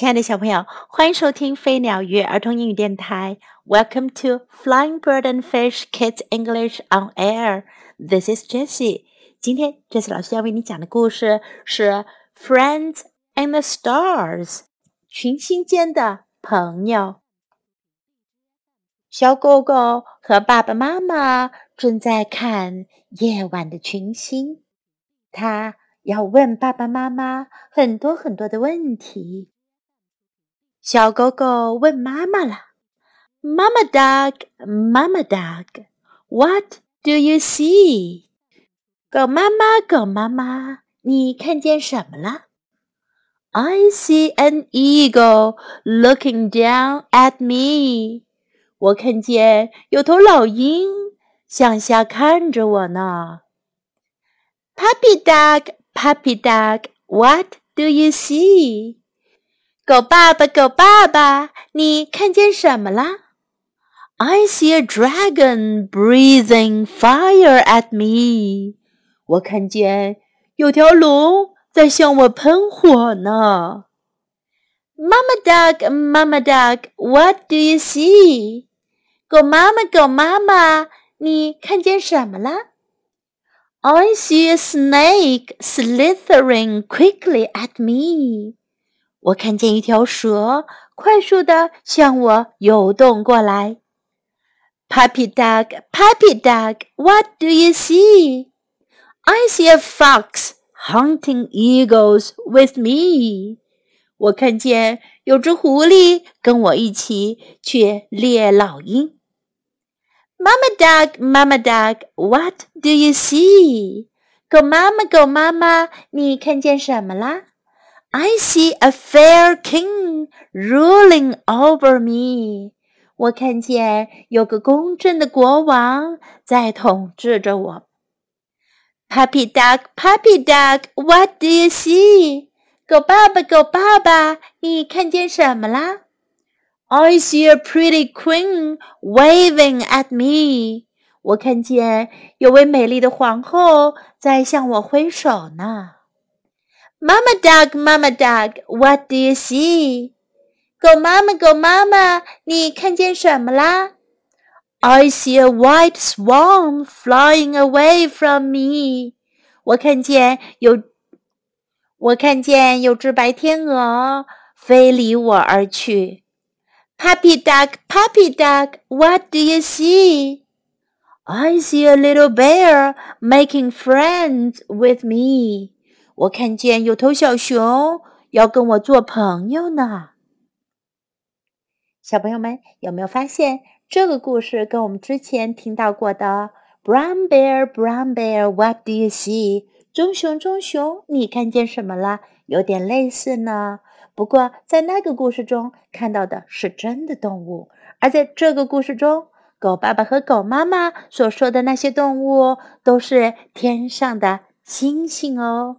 亲爱的小朋友，欢迎收听飞鸟鱼儿童英语电台。Welcome to Flying Bird and Fish Kids English on Air. This is Jessie. 今天，Jessie 老师要为你讲的故事是《Friends and Stars》群星间的朋友。小狗狗和爸爸妈妈正在看夜晚的群星，它要问爸爸妈妈很多很多的问题。小狗狗问妈妈了：“Mama dog, Mama dog, what do you see？” 狗妈妈，狗妈妈，你看见什么了？I see an eagle looking down at me。我看见有头老鹰向下看着我呢。Puppy dog, puppy dog, what do you see？狗爸爸，狗爸爸，你看见什么了？I see a dragon breathing fire at me。我看见有条龙在向我喷火呢。Mama duck, Mama duck, what do you see？狗妈妈，狗妈妈，你看见什么了？I see a snake slithering quickly at me。 我看见一条蛇快速的向我游动过来。Puppy dog, puppy dog, what do you see? I see a fox hunting eagles with me. 我看见有只狐狸跟我一起去猎老鹰。Mama dog, Mama dog, what do you see? 狗妈妈，狗妈妈，你看见什么啦？I see a fair king ruling over me. 我看见有个公正的国王在统治着我。Puppy dog, puppy dog, what do you see? 狗爸爸，狗爸爸，你看见什么啦？I see a pretty queen waving at me. 我看见有位美丽的皇后在向我挥手呢。Mama dog, Mama dog, what do you see? 狗妈妈，狗妈妈，你看见什么啦？I see a white swan flying away from me. 我看见有，我看见有只白天鹅飞离我而去。Puppy dog, puppy dog, what do you see? I see a little bear making friends with me. 我看见有头小熊要跟我做朋友呢。小朋友们有没有发现这个故事跟我们之前听到过的 “Brown bear, brown bear, what do you see？” 棕熊，棕熊，你看见什么了？有点类似呢。不过在那个故事中看到的是真的动物，而在这个故事中，狗爸爸和狗妈妈所说的那些动物都是天上的星星哦。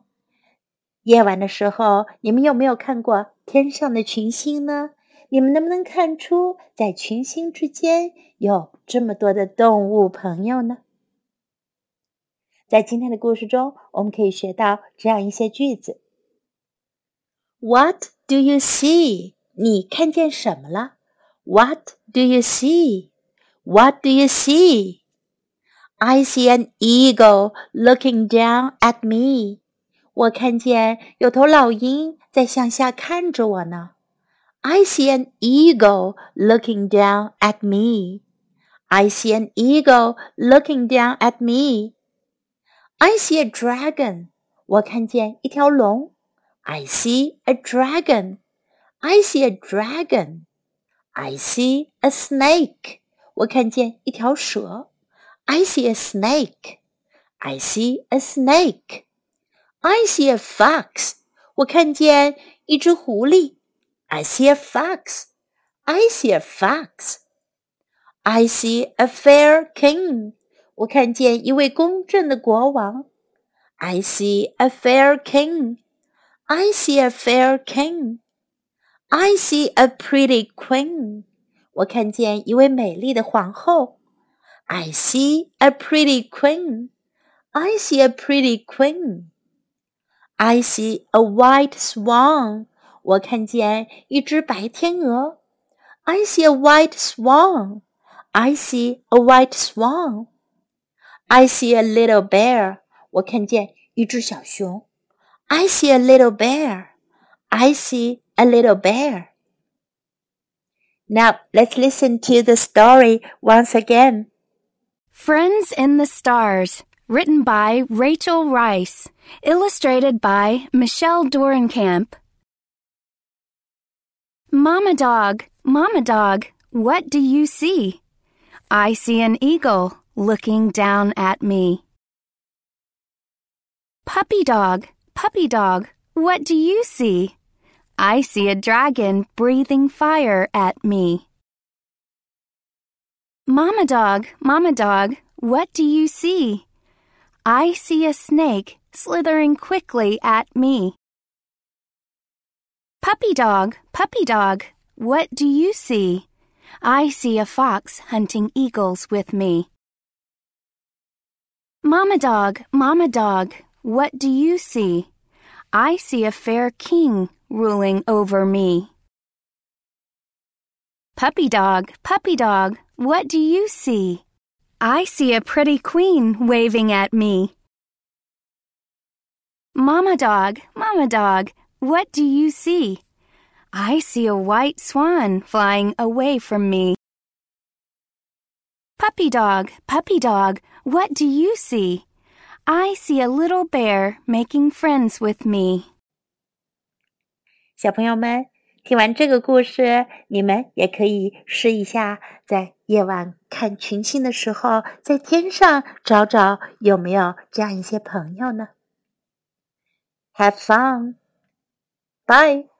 夜晚的时候，你们有没有看过天上的群星呢？你们能不能看出，在群星之间有这么多的动物朋友呢？在今天的故事中，我们可以学到这样一些句子：What do you see？你看见什么了？What do you see？What do you see？I see an eagle looking down at me. 我看见有头老鹰在向下看着我呢。I see an eagle looking down at me. I see an eagle looking down at me. I see a dragon. 我看见一条龙。I see a dragon. I see a dragon. I see a snake. 我看见一条蛇。I see a snake. I see a snake. I see a fox. 我看见一只狐狸。I see a fox. I see a fox. I see a fair king. 我看见一位公正的国王。I see a fair king. I see a fair king. I see a pretty queen. 我看见一位美丽的皇后。I see a pretty queen. I see a pretty queen. I see a white swan. 我看见一只白天鹅。I see a white swan. I see a white swan. I see a little bear. 我看见一只小熊。I see a little bear. I see a little bear. Now let's listen to the story once again. Friends in the Stars, written by Rachel Rice, illustrated by Michelle Dorenkamp. Mama dog, Mama dog, what do you see? I see an eagle looking down at me. Puppy dog, puppy dog, what do you see? I see a dragon breathing fire at me. Mama dog, Mama dog, what do you see? I see a snake slithering quickly at me. Puppy dog, puppy dog, what do you see? I see a fox hunting eagles with me. Mama dog, Mama dog, what do you see? I see a fair king ruling over me. Puppy dog, puppy dog, what do you see? I see a pretty queen waving at me. Mama dog, Mama dog, what do you see? I see a white swan flying away from me. Puppy dog, puppy dog, what do you see? I see a little bear making friends with me. 小朋友们， 听完这个故事，你们也可以试一下，在夜晚看群星的时候，在天上找找有没有这样一些朋友呢？Have fun! Bye!